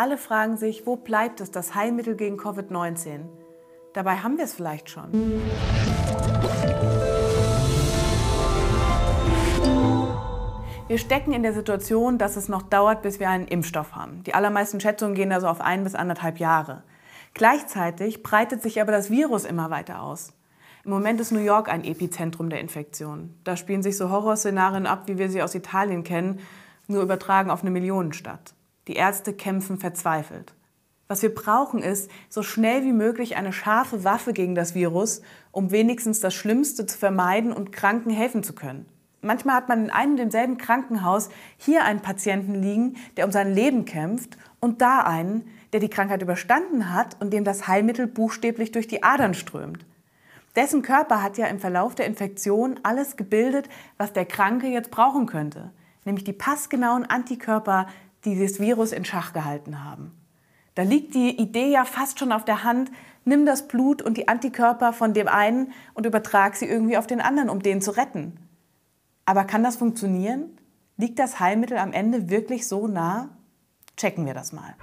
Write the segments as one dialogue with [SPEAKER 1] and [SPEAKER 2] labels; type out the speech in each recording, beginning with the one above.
[SPEAKER 1] Alle fragen sich, wo bleibt es, das Heilmittel gegen Covid-19? Dabei haben wir es vielleicht schon. Wir stecken in der Situation, dass es noch dauert, bis wir einen Impfstoff haben. Die allermeisten Schätzungen gehen also auf ein bis anderthalb Jahre. Gleichzeitig breitet sich aber das Virus immer weiter aus. Im Moment ist New York ein Epizentrum der Infektion. Da spielen sich so Horrorszenarien ab, wie wir sie aus Italien kennen, nur übertragen auf eine Millionenstadt. Die Ärzte kämpfen verzweifelt. Was wir brauchen ist, so schnell wie möglich eine scharfe Waffe gegen das Virus, um wenigstens das Schlimmste zu vermeiden und Kranken helfen zu können. Manchmal hat man in einem und demselben Krankenhaus hier einen Patienten liegen, der um sein Leben kämpft, und da einen, der die Krankheit überstanden hat und dem das Heilmittel buchstäblich durch die Adern strömt. Dessen Körper hat ja im Verlauf der Infektion alles gebildet, was der Kranke jetzt brauchen könnte, nämlich die passgenauen Antikörper, die das Virus in Schach gehalten haben. Da liegt die Idee ja fast schon auf der Hand, nimm das Blut und die Antikörper von dem einen und übertrag sie irgendwie auf den anderen, um den zu retten. Aber kann das funktionieren? Liegt das Heilmittel am Ende wirklich so nah? Checken wir das mal.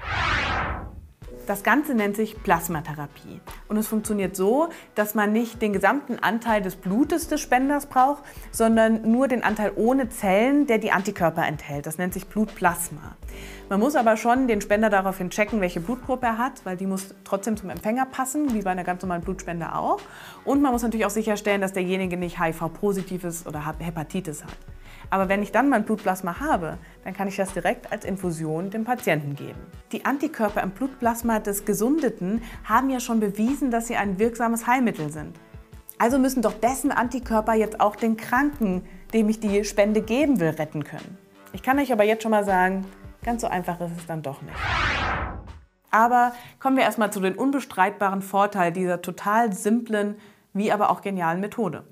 [SPEAKER 1] Das Ganze nennt sich Plasmatherapie. Und es funktioniert so, dass man nicht den gesamten Anteil des Blutes des Spenders braucht, sondern nur den Anteil ohne Zellen, der die Antikörper enthält. Das nennt sich Blutplasma. Man muss aber schon den Spender daraufhin checken, welche Blutgruppe er hat, weil die muss trotzdem zum Empfänger passen, wie bei einer ganz normalen Blutspende auch. Und man muss natürlich auch sicherstellen, dass derjenige nicht HIV-positiv ist oder Hepatitis hat. Aber wenn ich dann mein Blutplasma habe, dann kann ich das direkt als Infusion dem Patienten geben. Die Antikörper im Blutplasma des Gesundeten haben ja schon bewiesen, dass sie ein wirksames Heilmittel sind. Also müssen doch dessen Antikörper jetzt auch den Kranken, dem ich die Spende geben will, retten können. Ich kann euch aber jetzt schon mal sagen, ganz so einfach ist es dann doch nicht. Aber kommen wir erstmal zu den unbestreitbaren Vorteilen dieser total simplen, wie aber auch genialen Methode.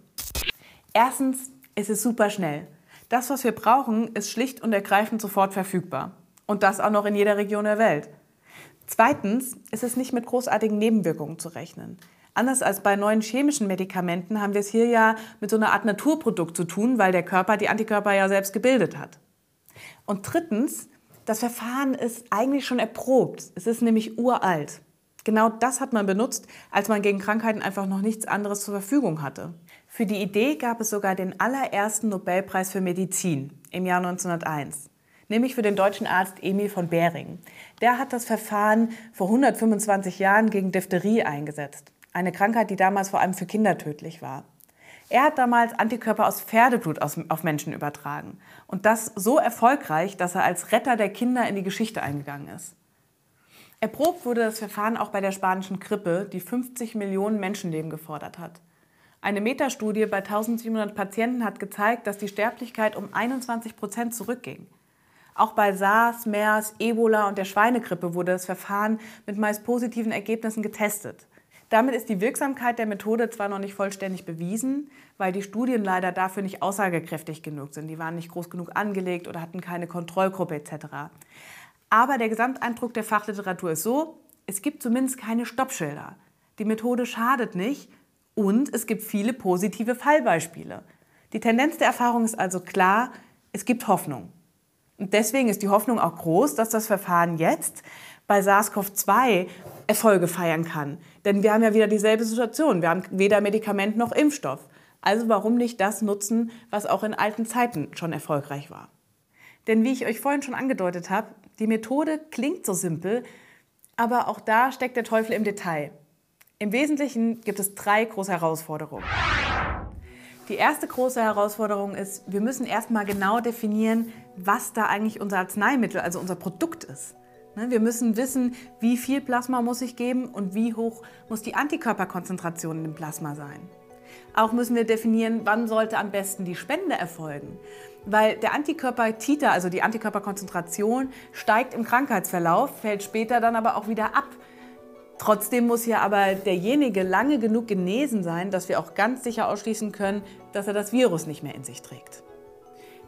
[SPEAKER 1] Erstens, es ist super schnell. Das, was wir brauchen, ist schlicht und ergreifend sofort verfügbar. Und das auch noch in jeder Region der Welt. Zweitens ist es nicht mit großartigen Nebenwirkungen zu rechnen. Anders als bei neuen chemischen Medikamenten haben wir es hier ja mit so einer Art Naturprodukt zu tun, weil der Körper die Antikörper ja selbst gebildet hat. Und drittens, das Verfahren ist eigentlich schon erprobt. Es ist nämlich uralt. Genau das hat man benutzt, als man gegen Krankheiten einfach noch nichts anderes zur Verfügung hatte. Für die Idee gab es sogar den allerersten Nobelpreis für Medizin im Jahr 1901, nämlich für den deutschen Arzt Emil von Behring. Der hat das Verfahren vor 125 Jahren gegen Diphtherie eingesetzt, eine Krankheit, die damals vor allem für Kinder tödlich war. Er hat damals Antikörper aus Pferdeblut auf Menschen übertragen und das so erfolgreich, dass er als Retter der Kinder in die Geschichte eingegangen ist. Erprobt wurde das Verfahren auch bei der spanischen Grippe, die 50 Millionen Menschenleben gefordert hat. Eine Metastudie bei 1700 Patienten hat gezeigt, dass die Sterblichkeit um 21 Prozent zurückging. Auch bei SARS, MERS, Ebola und der Schweinegrippe wurde das Verfahren mit meist positiven Ergebnissen getestet. Damit ist die Wirksamkeit der Methode zwar noch nicht vollständig bewiesen, weil die Studien leider dafür nicht aussagekräftig genug sind. Die waren nicht groß genug angelegt oder hatten keine Kontrollgruppe etc. Aber der Gesamteindruck der Fachliteratur ist so, es gibt zumindest keine Stoppschilder. Die Methode schadet nicht und es gibt viele positive Fallbeispiele. Die Tendenz der Erfahrung ist also klar, es gibt Hoffnung. Und deswegen ist die Hoffnung auch groß, dass das Verfahren jetzt bei SARS-CoV-2 Erfolge feiern kann. Denn wir haben ja wieder dieselbe Situation. Wir haben weder Medikament noch Impfstoff. Also warum nicht das nutzen, was auch in alten Zeiten schon erfolgreich war? Denn wie ich euch vorhin schon angedeutet habe, die Methode klingt so simpel, aber auch da steckt der Teufel im Detail. Im Wesentlichen gibt es drei große Herausforderungen. Die erste große Herausforderung ist, wir müssen erstmal genau definieren, was da eigentlich unser Arzneimittel, also unser Produkt ist. Ne, wir müssen wissen, wie viel Plasma muss ich geben und wie hoch muss die Antikörperkonzentration im Plasma sein. Auch müssen wir definieren, wann sollte am besten die Spende erfolgen. Weil der Antikörper-Titer, also die Antikörperkonzentration, steigt im Krankheitsverlauf, fällt später dann aber auch wieder ab. Trotzdem muss ja aber derjenige lange genug genesen sein, dass wir auch ganz sicher ausschließen können, dass er das Virus nicht mehr in sich trägt.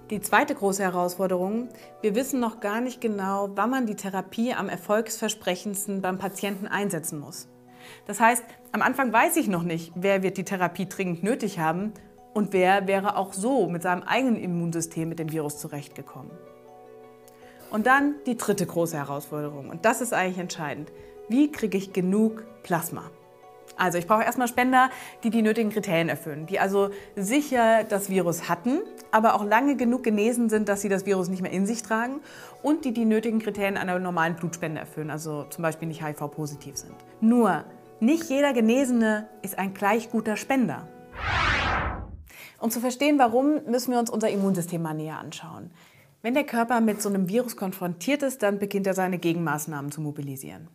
[SPEAKER 1] Die zweite große Herausforderung, wir wissen noch gar nicht genau, wann man die Therapie am erfolgsversprechendsten beim Patienten einsetzen muss. Das heißt, am Anfang weiß ich noch nicht, wer wird die Therapie dringend nötig haben und wer wäre auch so mit seinem eigenen Immunsystem mit dem Virus zurechtgekommen. Und dann die dritte große Herausforderung. Und das ist eigentlich entscheidend. Wie kriege ich genug Plasma? Also ich brauche erstmal Spender, die die nötigen Kriterien erfüllen, die also sicher das Virus hatten, aber auch lange genug genesen sind, dass sie das Virus nicht mehr in sich tragen und die die nötigen Kriterien einer normalen Blutspende erfüllen, also zum Beispiel nicht HIV-positiv sind. Nur, nicht jeder Genesene ist ein gleich guter Spender. Um zu verstehen, warum, müssen wir uns unser Immunsystem mal näher anschauen. Wenn der Körper mit so einem Virus konfrontiert ist, dann beginnt er seine Gegenmaßnahmen zu mobilisieren.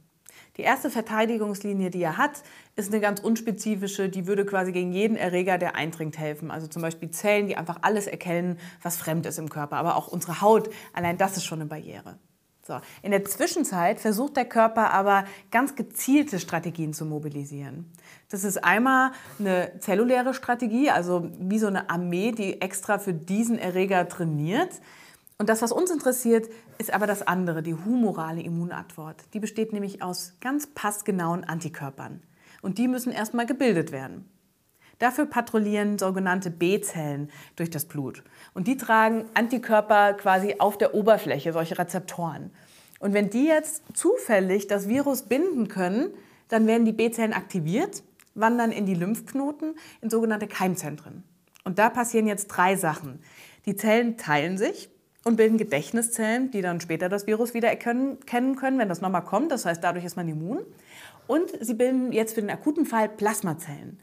[SPEAKER 1] Die erste Verteidigungslinie, die er hat, ist eine ganz unspezifische, die würde quasi gegen jeden Erreger, der eindringt, helfen. Also zum Beispiel Zellen, die einfach alles erkennen, was fremd ist im Körper. Aber auch unsere Haut, allein das ist schon eine Barriere. So. In der Zwischenzeit versucht der Körper aber ganz gezielte Strategien zu mobilisieren. Das ist einmal eine zelluläre Strategie, also wie so eine Armee, die extra für diesen Erreger trainiert. Und das, was uns interessiert, ist aber das andere, die humorale Immunantwort. Die besteht nämlich aus ganz passgenauen Antikörpern. Und die müssen erstmal gebildet werden. Dafür patrouillieren sogenannte B-Zellen durch das Blut. Und die tragen Antikörper quasi auf der Oberfläche, solche Rezeptoren. Und wenn die jetzt zufällig das Virus binden können, dann werden die B-Zellen aktiviert, wandern in die Lymphknoten, in sogenannte Keimzentren. Und da passieren jetzt drei Sachen. Die Zellen teilen sich, und bilden Gedächtniszellen, die dann später das Virus wieder erkennen können, wenn das nochmal kommt. Das heißt, dadurch ist man immun. Und sie bilden jetzt für den akuten Fall Plasmazellen.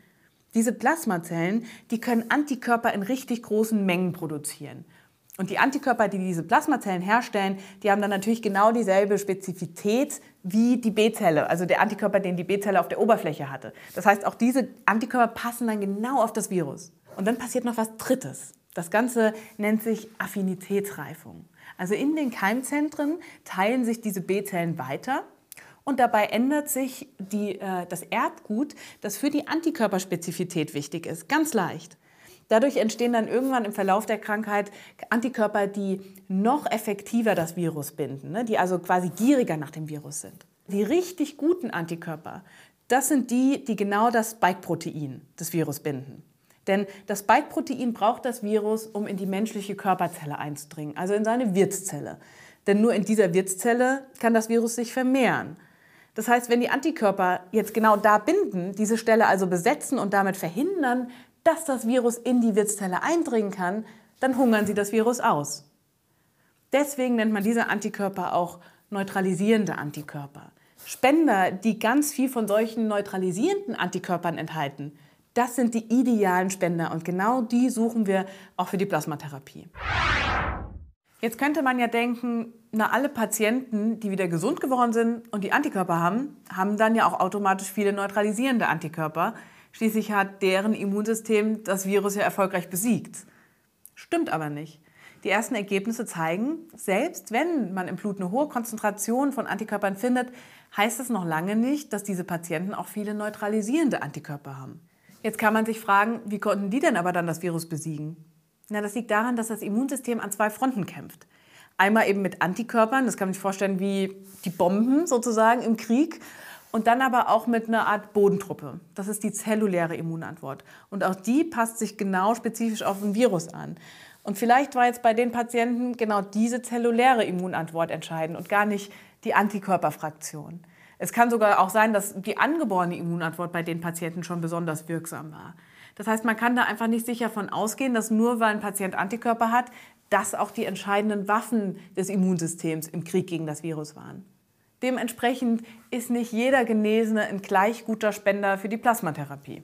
[SPEAKER 1] Diese Plasmazellen, die können Antikörper in richtig großen Mengen produzieren. Und die Antikörper, die diese Plasmazellen herstellen, die haben dann natürlich genau dieselbe Spezifität wie die B-Zelle, also der Antikörper, den die B-Zelle auf der Oberfläche hatte. Das heißt, auch diese Antikörper passen dann genau auf das Virus. Und dann passiert noch was Drittes. Das Ganze nennt sich Affinitätsreifung. Also in den Keimzentren teilen sich diese B-Zellen weiter und dabei ändert sich die, äh, das Erbgut, das für die Antikörperspezifität wichtig ist, ganz leicht. Dadurch entstehen dann irgendwann im Verlauf der Krankheit Antikörper, die noch effektiver das Virus binden, ne? die also quasi gieriger nach dem Virus sind. Die richtig guten Antikörper, das sind die, die genau das Spike-Protein des Virus binden. Denn das Spike-Protein braucht das Virus, um in die menschliche Körperzelle einzudringen, also in seine Wirtszelle. Denn nur in dieser Wirtszelle kann das Virus sich vermehren. Das heißt, wenn die Antikörper jetzt genau da binden, diese Stelle also besetzen und damit verhindern, dass das Virus in die Wirtszelle eindringen kann, dann hungern sie das Virus aus. Deswegen nennt man diese Antikörper auch neutralisierende Antikörper. Spender, die ganz viel von solchen neutralisierenden Antikörpern enthalten, das sind die idealen Spender und genau die suchen wir auch für die Plasmatherapie. Jetzt könnte man ja denken, na alle Patienten, die wieder gesund geworden sind und die Antikörper haben, haben dann ja auch automatisch viele neutralisierende Antikörper. Schließlich hat deren Immunsystem das Virus ja erfolgreich besiegt. Stimmt aber nicht. Die ersten Ergebnisse zeigen, selbst wenn man im Blut eine hohe Konzentration von Antikörpern findet, heißt das noch lange nicht, dass diese Patienten auch viele neutralisierende Antikörper haben. Jetzt kann man sich fragen, wie konnten die denn aber dann das Virus besiegen? Na, das liegt daran, dass das Immunsystem an zwei Fronten kämpft. Einmal eben mit Antikörpern, das kann man sich vorstellen wie die Bomben sozusagen im Krieg. Und dann aber auch mit einer Art Bodentruppe. Das ist die zelluläre Immunantwort. Und auch die passt sich genau spezifisch auf ein Virus an. Und vielleicht war jetzt bei den Patienten genau diese zelluläre Immunantwort entscheidend und gar nicht die Antikörperfraktion. Es kann sogar auch sein, dass die angeborene Immunantwort bei den Patienten schon besonders wirksam war. Das heißt, man kann da einfach nicht sicher von ausgehen, dass nur weil ein Patient Antikörper hat, das auch die entscheidenden Waffen des Immunsystems im Krieg gegen das Virus waren. Dementsprechend ist nicht jeder Genesene ein gleich guter Spender für die Plasmatherapie.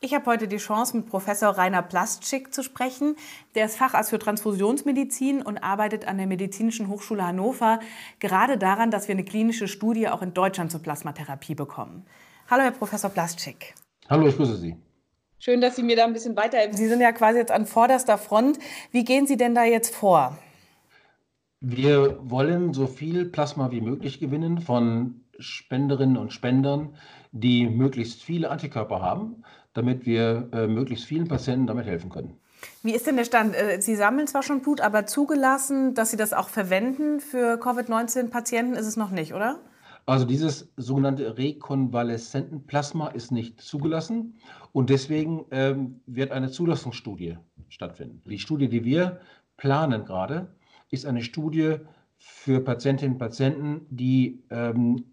[SPEAKER 1] Ich habe heute die Chance, mit Professor Rainer Plastschik zu sprechen. Der ist Facharzt für Transfusionsmedizin und arbeitet an der Medizinischen Hochschule Hannover gerade daran, dass wir eine klinische Studie auch in Deutschland zur Plasmatherapie bekommen. Hallo, Herr Professor Plastschik.
[SPEAKER 2] Hallo, ich grüße Sie.
[SPEAKER 1] Schön, dass Sie mir da ein bisschen weiterhelfen. Sie sind ja quasi jetzt an vorderster Front. Wie gehen Sie denn da jetzt vor?
[SPEAKER 2] Wir wollen so viel Plasma wie möglich gewinnen von Spenderinnen und Spendern, die möglichst viele Antikörper haben damit wir äh, möglichst vielen Patienten damit helfen können.
[SPEAKER 1] Wie ist denn der Stand? Äh, Sie sammeln zwar schon Blut, aber zugelassen, dass Sie das auch verwenden für Covid-19-Patienten, ist es noch nicht, oder?
[SPEAKER 2] Also dieses sogenannte Rekonvaleszentenplasma ist nicht zugelassen und deswegen ähm, wird eine Zulassungsstudie stattfinden. Die Studie, die wir planen gerade, ist eine Studie für Patientinnen und Patienten, die, ähm,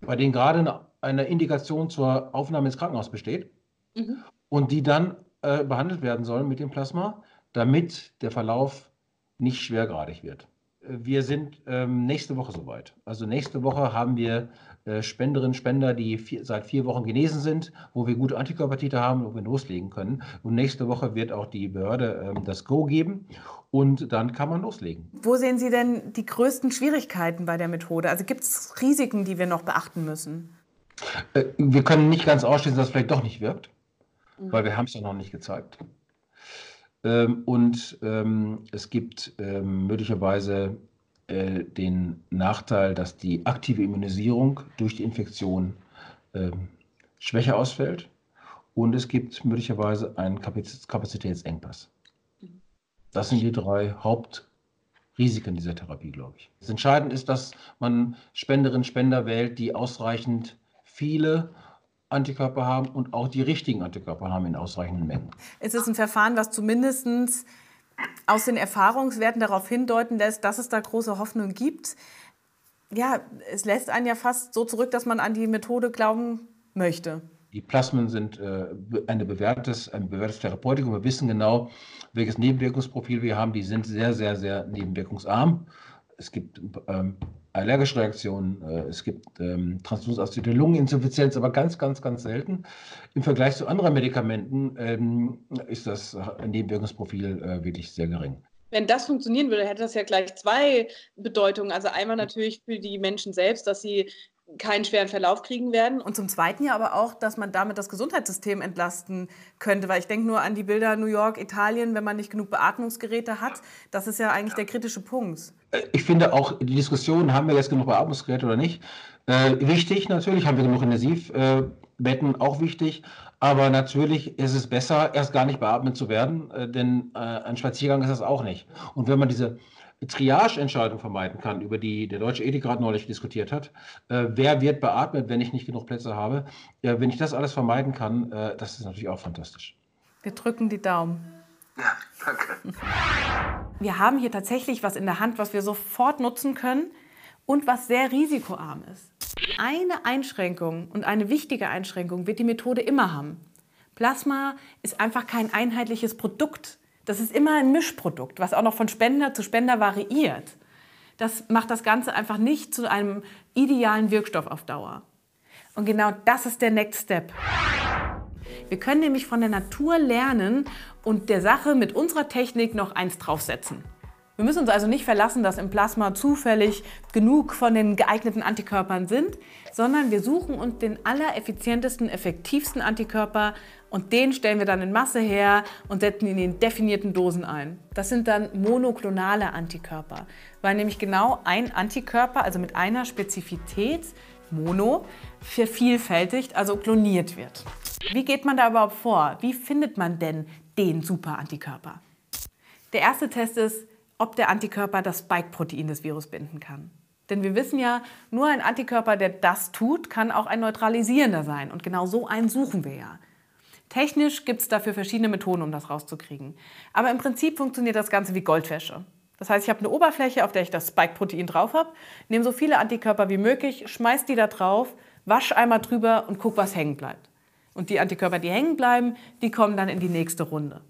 [SPEAKER 2] bei denen gerade eine, eine, Indikation zur Aufnahme ins Krankenhaus besteht mhm. und die dann äh, behandelt werden sollen mit dem Plasma, damit der Verlauf nicht schwergradig wird. Wir sind ähm, nächste Woche soweit. Also nächste Woche haben wir äh, Spenderinnen Spender, die vier, seit vier Wochen genesen sind, wo wir gute Antikörpertiter haben, wo wir loslegen können. Und nächste Woche wird auch die Behörde ähm, das Go geben und dann kann man loslegen.
[SPEAKER 1] Wo sehen Sie denn die größten Schwierigkeiten bei der Methode? Also gibt es Risiken, die wir noch beachten müssen?
[SPEAKER 2] Äh, wir können nicht ganz ausschließen, dass es vielleicht doch nicht wirkt, mhm. weil wir haben es ja noch nicht gezeigt. Ähm, und ähm, es gibt ähm, möglicherweise äh, den Nachteil, dass die aktive Immunisierung durch die Infektion schwächer ausfällt. Und es gibt möglicherweise einen Kapazitätsengpass. Das sind die drei Hauptrisiken dieser Therapie, glaube ich. Das Entscheidende ist, dass man Spenderinnen und Spender wählt, die ausreichend viele Antikörper haben und auch die richtigen Antikörper haben in ausreichenden Mengen.
[SPEAKER 1] Es ist ein Verfahren, was zumindest aus den Erfahrungswerten darauf hindeuten lässt, dass es da große Hoffnung gibt. Ja, es lässt einen ja fast so zurück, dass man an die Methode glauben möchte.
[SPEAKER 2] Die Plasmen sind äh, eine bewährtes, ein bewährtes Therapeutikum. Wir wissen genau, welches Nebenwirkungsprofil wir haben. Die sind sehr, sehr, sehr nebenwirkungsarm. Es gibt ähm, allergische Reaktionen, äh, es gibt ähm, transfusionsassoziierte Lungeninsuffizienz, aber ganz, ganz, ganz selten. Im Vergleich zu anderen Medikamenten ähm, ist das Nebenwirkungsprofil äh, wirklich sehr gering.
[SPEAKER 3] Wenn das funktionieren würde, hätte das ja gleich zwei Bedeutungen. Also einmal natürlich für die Menschen selbst, dass sie keinen schweren Verlauf kriegen werden.
[SPEAKER 1] Und zum Zweiten ja aber auch, dass man damit das Gesundheitssystem entlasten könnte. Weil ich denke nur an die Bilder New York, Italien, wenn man nicht genug Beatmungsgeräte hat. Das ist ja eigentlich der kritische Punkt.
[SPEAKER 2] Ich finde auch die Diskussion, haben wir jetzt genug Beatmungsgeräte oder nicht, äh, wichtig natürlich, haben wir genug Intensivbetten, äh, auch wichtig. Aber natürlich ist es besser, erst gar nicht beatmet zu werden, äh, denn äh, ein Spaziergang ist das auch nicht. Und wenn man diese Triage-Entscheidung vermeiden kann, über die der Deutsche Ethikrat neulich diskutiert hat. Äh, wer wird beatmet, wenn ich nicht genug Plätze habe? Äh, wenn ich das alles vermeiden kann, äh, das ist natürlich auch fantastisch.
[SPEAKER 1] Wir drücken die Daumen.
[SPEAKER 2] Ja, danke.
[SPEAKER 1] Wir haben hier tatsächlich was in der Hand, was wir sofort nutzen können und was sehr risikoarm ist. Eine Einschränkung und eine wichtige Einschränkung wird die Methode immer haben. Plasma ist einfach kein einheitliches Produkt. Das ist immer ein Mischprodukt, was auch noch von Spender zu Spender variiert. Das macht das Ganze einfach nicht zu einem idealen Wirkstoff auf Dauer. Und genau das ist der Next Step. Wir können nämlich von der Natur lernen und der Sache mit unserer Technik noch eins draufsetzen. Wir müssen uns also nicht verlassen, dass im Plasma zufällig genug von den geeigneten Antikörpern sind, sondern wir suchen uns den allereffizientesten, effektivsten Antikörper und den stellen wir dann in Masse her und setzen ihn in definierten Dosen ein. Das sind dann monoklonale Antikörper, weil nämlich genau ein Antikörper, also mit einer Spezifität, Mono, vervielfältigt, also kloniert wird. Wie geht man da überhaupt vor? Wie findet man denn den Super-Antikörper? Der erste Test ist, ob der Antikörper das Spike-Protein des Virus binden kann. Denn wir wissen ja, nur ein Antikörper, der das tut, kann auch ein neutralisierender sein. Und genau so einen suchen wir ja. Technisch gibt es dafür verschiedene Methoden, um das rauszukriegen. Aber im Prinzip funktioniert das Ganze wie Goldwäsche. Das heißt, ich habe eine Oberfläche, auf der ich das Spike-Protein drauf habe, nehme so viele Antikörper wie möglich, schmeiß die da drauf, wasch einmal drüber und guck, was hängen bleibt. Und die Antikörper, die hängen bleiben, die kommen dann in die nächste Runde.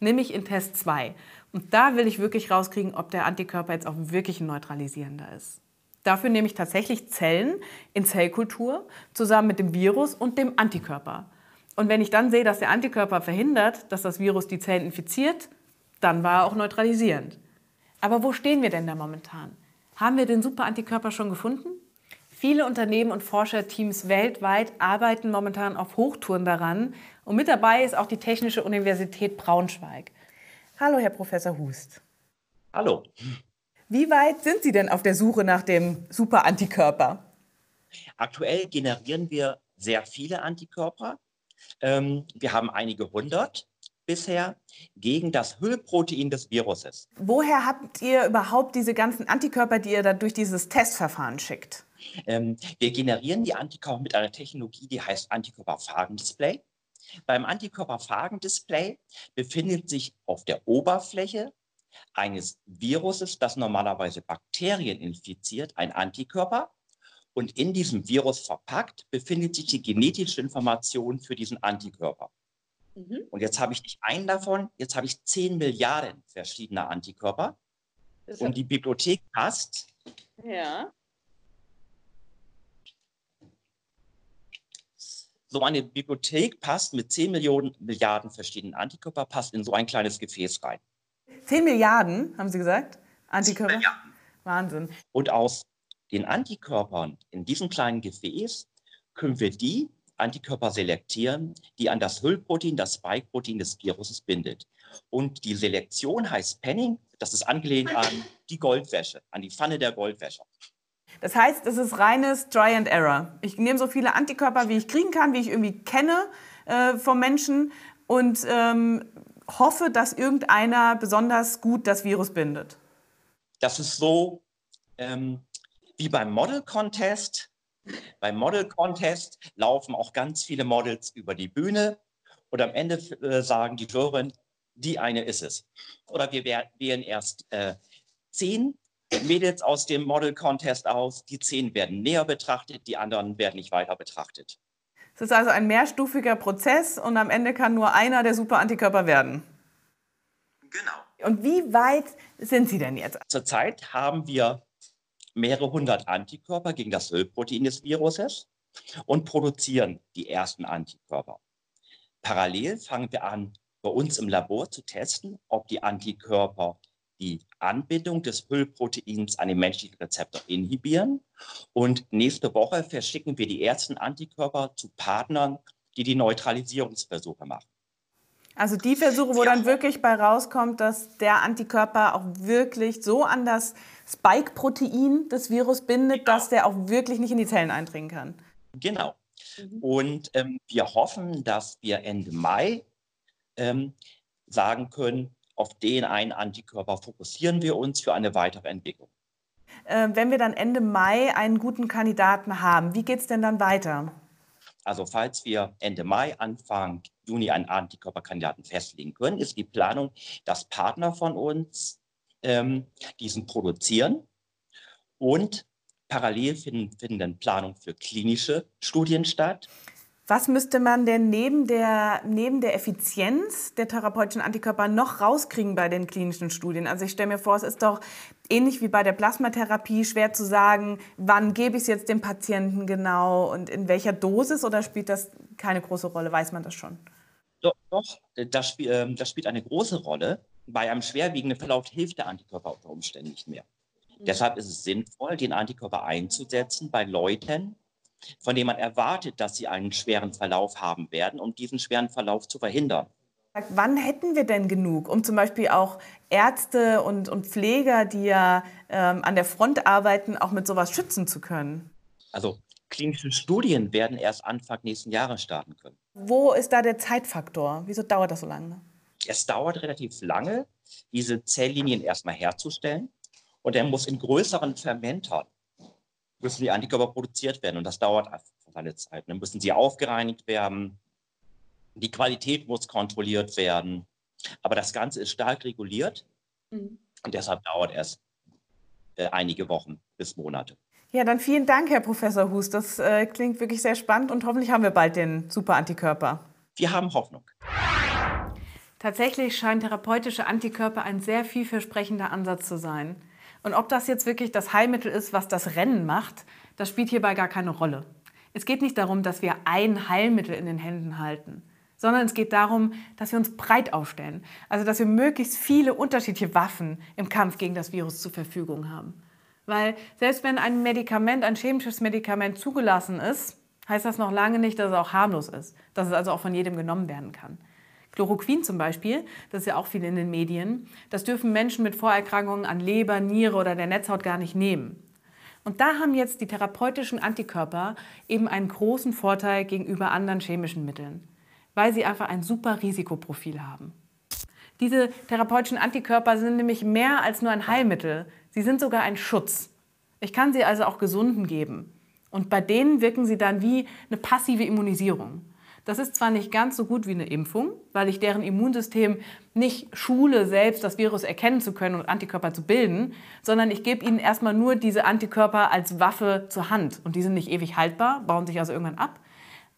[SPEAKER 1] Nämlich in Test 2. Und da will ich wirklich rauskriegen, ob der Antikörper jetzt auch wirklich ein neutralisierender ist. Dafür nehme ich tatsächlich Zellen in Zellkultur zusammen mit dem Virus und dem Antikörper. Und wenn ich dann sehe, dass der Antikörper verhindert, dass das Virus die Zellen infiziert, dann war er auch neutralisierend. Aber wo stehen wir denn da momentan? Haben wir den Superantikörper schon gefunden? Viele Unternehmen und Forscherteams weltweit arbeiten momentan auf Hochtouren daran. Und mit dabei ist auch die Technische Universität Braunschweig. Hallo, Herr Professor Hust.
[SPEAKER 4] Hallo.
[SPEAKER 1] Wie weit sind Sie denn auf der Suche nach dem Superantikörper?
[SPEAKER 4] Aktuell generieren wir sehr viele Antikörper. Ähm, wir haben einige hundert bisher gegen das Hüllprotein des Viruses.
[SPEAKER 1] Woher habt ihr überhaupt diese ganzen Antikörper, die ihr da durch dieses Testverfahren schickt?
[SPEAKER 4] Ähm, wir generieren die Antikörper mit einer Technologie, die heißt Antikörperphagendisplay. Beim Antikörperphagendisplay befindet sich auf der Oberfläche eines Viruses, das normalerweise Bakterien infiziert, ein Antikörper. Und in diesem Virus verpackt befindet sich die genetische Information für diesen Antikörper. Mhm. Und jetzt habe ich nicht einen davon, jetzt habe ich 10 Milliarden verschiedener Antikörper. Und die Bibliothek passt.
[SPEAKER 3] Ja.
[SPEAKER 4] So eine Bibliothek passt mit 10 Millionen Milliarden verschiedenen Antikörper, passt in so ein kleines Gefäß rein.
[SPEAKER 1] 10 Milliarden, haben Sie gesagt? Antikörper? Milliarden. Wahnsinn.
[SPEAKER 4] Und aus den Antikörpern in diesem kleinen Gefäß können wir die Antikörper selektieren, die an das Hüllprotein, das Spike-Protein des Viruses bindet. Und die Selektion heißt Penning. Das ist angelehnt an die Goldwäsche, an die Pfanne der Goldwäsche.
[SPEAKER 1] Das heißt, es ist reines Try and Error. Ich nehme so viele Antikörper, wie ich kriegen kann, wie ich irgendwie kenne äh, vom Menschen und ähm, hoffe, dass irgendeiner besonders gut das Virus bindet.
[SPEAKER 4] Das ist so ähm, wie beim Model Contest. Beim Model Contest laufen auch ganz viele Models über die Bühne und am Ende äh, sagen die Jury, die eine ist es. Oder wir wählen erst äh, zehn Mädels aus dem Model Contest aus. Die zehn werden näher betrachtet, die anderen werden nicht weiter betrachtet.
[SPEAKER 1] Es ist also ein mehrstufiger Prozess und am Ende kann nur einer der Superantikörper werden.
[SPEAKER 4] Genau.
[SPEAKER 1] Und wie weit sind Sie denn jetzt?
[SPEAKER 4] Zurzeit haben wir mehrere hundert Antikörper gegen das Ölprotein des Viruses und produzieren die ersten Antikörper. Parallel fangen wir an, bei uns im Labor zu testen, ob die Antikörper die Anbindung des Hüllproteins an den menschlichen Rezeptor inhibieren. Und nächste Woche verschicken wir die ersten Antikörper zu Partnern, die die Neutralisierungsversuche machen.
[SPEAKER 1] Also die Versuche, wo dann wirklich bei rauskommt, dass der Antikörper auch wirklich so an das Spike-Protein des Virus bindet, genau. dass der auch wirklich nicht in die Zellen eindringen kann.
[SPEAKER 4] Genau. Mhm. Und ähm, wir hoffen, dass wir Ende Mai ähm, sagen können, auf den einen Antikörper fokussieren wir uns für eine weitere Entwicklung.
[SPEAKER 1] Äh, wenn wir dann Ende Mai einen guten Kandidaten haben, wie geht es denn dann weiter?
[SPEAKER 4] Also falls wir Ende Mai, Anfang Juni einen Antikörperkandidaten festlegen können, ist die Planung, dass Partner von uns ähm, diesen produzieren und parallel finden, finden Planungen für klinische Studien statt.
[SPEAKER 1] Was müsste man denn neben der, neben der Effizienz der therapeutischen Antikörper noch rauskriegen bei den klinischen Studien? Also ich stelle mir vor, es ist doch ähnlich wie bei der Plasmatherapie schwer zu sagen, wann gebe ich es jetzt dem Patienten genau und in welcher Dosis oder spielt das keine große Rolle? Weiß man das schon?
[SPEAKER 4] Doch, doch das, spiel, ähm, das spielt eine große Rolle. Bei einem schwerwiegenden Verlauf hilft der Antikörper unter Umständen nicht mehr. Mhm. Deshalb ist es sinnvoll, den Antikörper einzusetzen bei Leuten, von dem man erwartet, dass sie einen schweren Verlauf haben werden, um diesen schweren Verlauf zu verhindern.
[SPEAKER 1] Wann hätten wir denn genug, um zum Beispiel auch Ärzte und, und Pfleger, die ja ähm, an der Front arbeiten, auch mit sowas schützen zu können?
[SPEAKER 4] Also klinische Studien werden erst Anfang nächsten Jahres starten können.
[SPEAKER 1] Wo ist da der Zeitfaktor? Wieso dauert das so lange?
[SPEAKER 4] Es dauert relativ lange, diese Zelllinien erstmal herzustellen. Und er muss in größeren Fermentern müssen die Antikörper produziert werden und das dauert einfach eine Zeit. Dann müssen sie aufgereinigt werden, die Qualität muss kontrolliert werden, aber das Ganze ist stark reguliert mhm. und deshalb dauert es äh, einige Wochen bis Monate.
[SPEAKER 1] Ja, dann vielen Dank, Herr Professor Hus. Das äh, klingt wirklich sehr spannend und hoffentlich haben wir bald den Super-Antikörper.
[SPEAKER 4] Wir haben Hoffnung.
[SPEAKER 1] Tatsächlich scheinen therapeutische Antikörper ein sehr vielversprechender Ansatz zu sein. Und ob das jetzt wirklich das Heilmittel ist, was das Rennen macht, das spielt hierbei gar keine Rolle. Es geht nicht darum, dass wir ein Heilmittel in den Händen halten, sondern es geht darum, dass wir uns breit aufstellen. Also dass wir möglichst viele unterschiedliche Waffen im Kampf gegen das Virus zur Verfügung haben. Weil selbst wenn ein Medikament, ein chemisches Medikament zugelassen ist, heißt das noch lange nicht, dass es auch harmlos ist, dass es also auch von jedem genommen werden kann. Chloroquin zum Beispiel, das ist ja auch viel in den Medien, das dürfen Menschen mit Vorerkrankungen an Leber, Niere oder der Netzhaut gar nicht nehmen. Und da haben jetzt die therapeutischen Antikörper eben einen großen Vorteil gegenüber anderen chemischen Mitteln, weil sie einfach ein super Risikoprofil haben. Diese therapeutischen Antikörper sind nämlich mehr als nur ein Heilmittel, sie sind sogar ein Schutz. Ich kann sie also auch Gesunden geben. Und bei denen wirken sie dann wie eine passive Immunisierung. Das ist zwar nicht ganz so gut wie eine Impfung, weil ich deren Immunsystem nicht schule, selbst das Virus erkennen zu können und Antikörper zu bilden, sondern ich gebe ihnen erstmal nur diese Antikörper als Waffe zur Hand. Und die sind nicht ewig haltbar, bauen sich also irgendwann ab.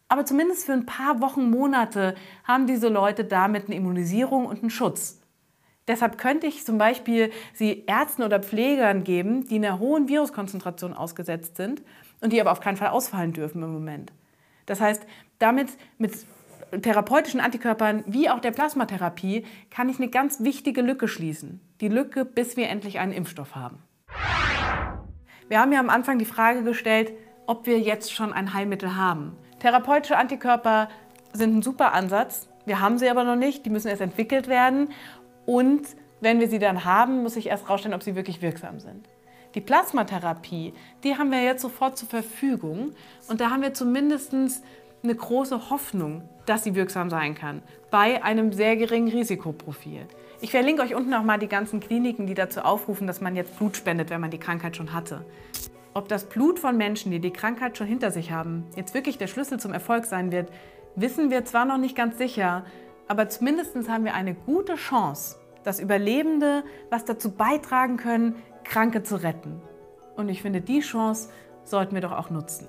[SPEAKER 1] Aber zumindest für ein paar Wochen, Monate haben diese Leute damit eine Immunisierung und einen Schutz. Deshalb könnte ich zum Beispiel sie Ärzten oder Pflegern geben, die einer hohen Viruskonzentration ausgesetzt sind und die aber auf keinen Fall ausfallen dürfen im Moment. Das heißt, damit mit therapeutischen Antikörpern wie auch der Plasmatherapie kann ich eine ganz wichtige Lücke schließen. Die Lücke, bis wir endlich einen Impfstoff haben. Wir haben ja am Anfang die Frage gestellt, ob wir jetzt schon ein Heilmittel haben. Therapeutische Antikörper sind ein super Ansatz. Wir haben sie aber noch nicht. Die müssen erst entwickelt werden. Und wenn wir sie dann haben, muss ich erst rausstellen, ob sie wirklich wirksam sind. Die Plasmatherapie, die haben wir jetzt sofort zur Verfügung. Und da haben wir zumindest eine große Hoffnung, dass sie wirksam sein kann, bei einem sehr geringen Risikoprofil. Ich verlinke euch unten auch mal die ganzen Kliniken, die dazu aufrufen, dass man jetzt Blut spendet, wenn man die Krankheit schon hatte. Ob das Blut von Menschen, die die Krankheit schon hinter sich haben, jetzt wirklich der Schlüssel zum Erfolg sein wird, wissen wir zwar noch nicht ganz sicher, aber zumindest haben wir eine gute Chance, dass Überlebende was dazu beitragen können, Kranke zu retten. Und ich finde, die Chance sollten wir doch auch nutzen.